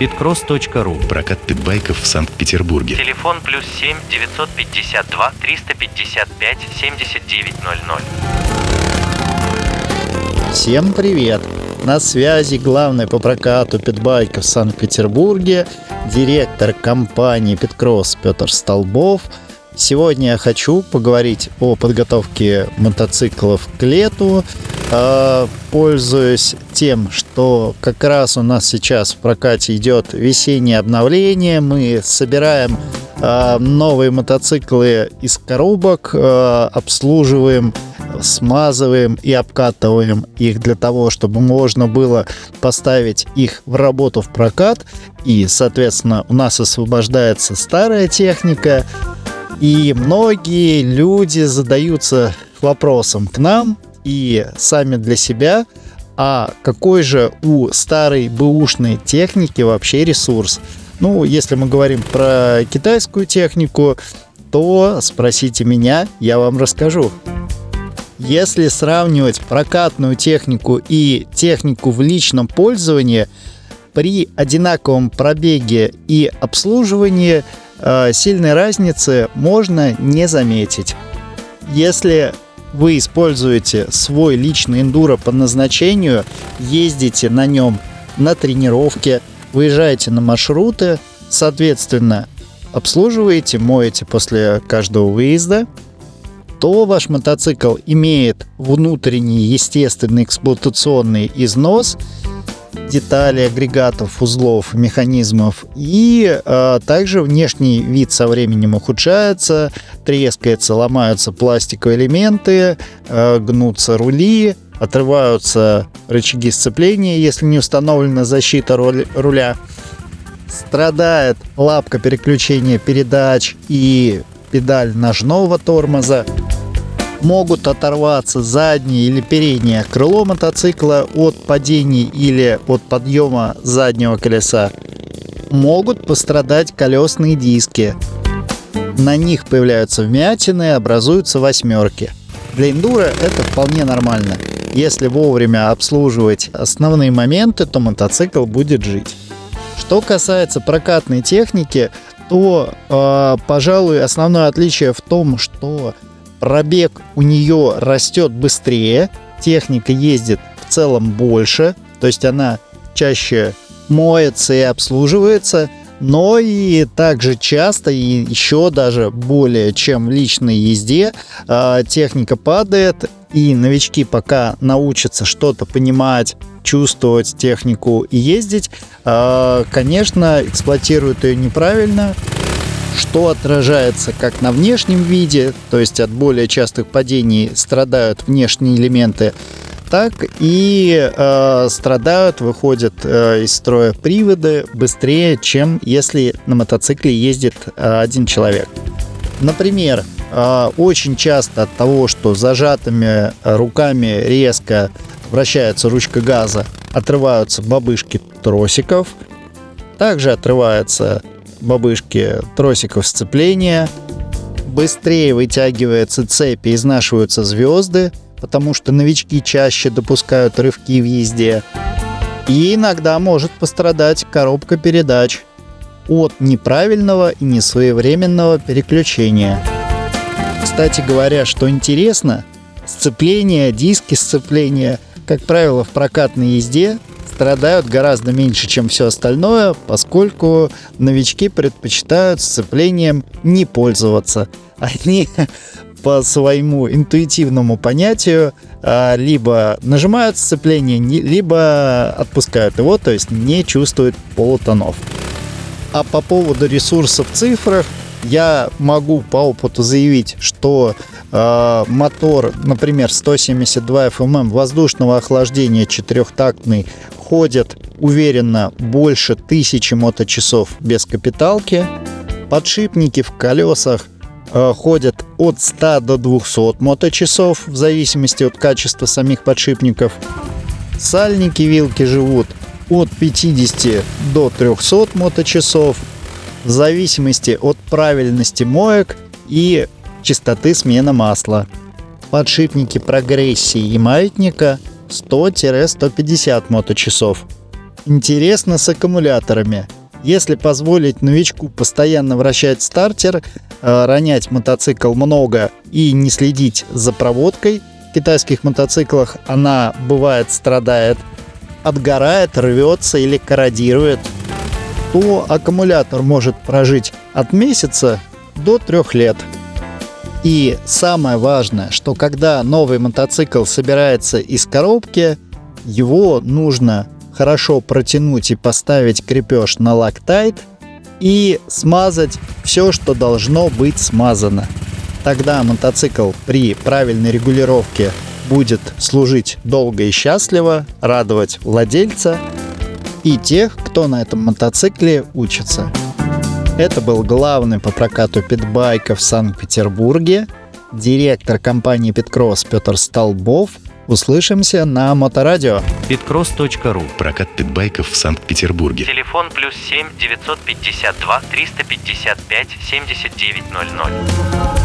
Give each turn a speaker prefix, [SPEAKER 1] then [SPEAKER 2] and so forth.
[SPEAKER 1] pitcross.ru
[SPEAKER 2] Прокат питбайков в Санкт-Петербурге.
[SPEAKER 1] Телефон плюс 7 952 355 7900.
[SPEAKER 3] Всем привет! На связи главный по прокату питбайков в Санкт-Петербурге, директор компании Питкросс Петр Столбов. Сегодня я хочу поговорить о подготовке мотоциклов к лету, э, пользуясь тем, что как раз у нас сейчас в прокате идет весеннее обновление, мы собираем э, новые мотоциклы из коробок, э, обслуживаем, смазываем и обкатываем их для того, чтобы можно было поставить их в работу в прокат. И, соответственно, у нас освобождается старая техника. И многие люди задаются вопросом к нам и сами для себя, а какой же у старой бэушной техники вообще ресурс? Ну, если мы говорим про китайскую технику, то спросите меня, я вам расскажу. Если сравнивать прокатную технику и технику в личном пользовании, при одинаковом пробеге и обслуживании э, сильной разницы можно не заметить. Если вы используете свой личный эндуро по назначению, ездите на нем на тренировке, выезжаете на маршруты, соответственно, обслуживаете, моете после каждого выезда, то ваш мотоцикл имеет внутренний естественный эксплуатационный износ деталей, агрегатов, узлов, механизмов. И э, также внешний вид со временем ухудшается, трескается, ломаются пластиковые элементы, э, гнутся рули, отрываются рычаги сцепления, если не установлена защита руля. Страдает лапка переключения передач и педаль ножного тормоза могут оторваться заднее или переднее крыло мотоцикла от падений или от подъема заднего колеса. Могут пострадать колесные диски. На них появляются вмятины, образуются восьмерки. Для эндура это вполне нормально. Если вовремя обслуживать основные моменты, то мотоцикл будет жить. Что касается прокатной техники, то, э, пожалуй, основное отличие в том, что пробег у нее растет быстрее, техника ездит в целом больше, то есть она чаще моется и обслуживается, но и также часто и еще даже более чем в личной езде э, техника падает, и новички пока научатся что-то понимать, чувствовать технику и ездить, э, конечно, эксплуатируют ее неправильно, что отражается как на внешнем виде, то есть от более частых падений страдают внешние элементы, так и э, страдают, выходят э, из строя приводы быстрее, чем если на мотоцикле ездит э, один человек. Например, э, очень часто от того, что зажатыми руками резко вращается ручка газа, отрываются бабышки тросиков, также отрывается бабышки тросиков сцепления, быстрее вытягивается цепь и изнашиваются звезды, потому что новички чаще допускают рывки в езде. И иногда может пострадать коробка передач от неправильного и несвоевременного переключения. Кстати говоря, что интересно, сцепление, диски сцепления, как правило, в прокатной езде страдают гораздо меньше, чем все остальное, поскольку новички предпочитают сцеплением не пользоваться. Они по своему интуитивному понятию а, либо нажимают сцепление, либо отпускают его, то есть не чувствуют полутонов. А по поводу ресурсов в цифрах, я могу по опыту заявить, что э, мотор, например, 172 FMM воздушного охлаждения четырехтактный ходит уверенно больше тысячи моточасов без капиталки. Подшипники в колесах э, ходят от 100 до 200 моточасов в зависимости от качества самих подшипников. Сальники вилки живут от 50 до 300 моточасов в зависимости от правильности моек и частоты смены масла. Подшипники прогрессии и маятника 100-150 моточасов. интересно с аккумуляторами. Если позволить новичку постоянно вращать стартер, э, ронять мотоцикл много и не следить за проводкой, в китайских мотоциклах она бывает страдает, отгорает, рвется или корродирует, то аккумулятор может прожить от месяца до трех лет. И самое важное, что когда новый мотоцикл собирается из коробки, его нужно хорошо протянуть и поставить крепеж на лактайт и смазать все, что должно быть смазано. Тогда мотоцикл при правильной регулировке будет служить долго и счастливо, радовать владельца и тех, кто на этом мотоцикле учится. Это был главный по прокату питбайков в Санкт-Петербурге, директор компании Питкросс Петр Столбов. Услышимся на Моторадио.
[SPEAKER 1] Питкросс.ру
[SPEAKER 2] Прокат питбайков в Санкт-Петербурге.
[SPEAKER 1] Телефон плюс 7 952 355 7900.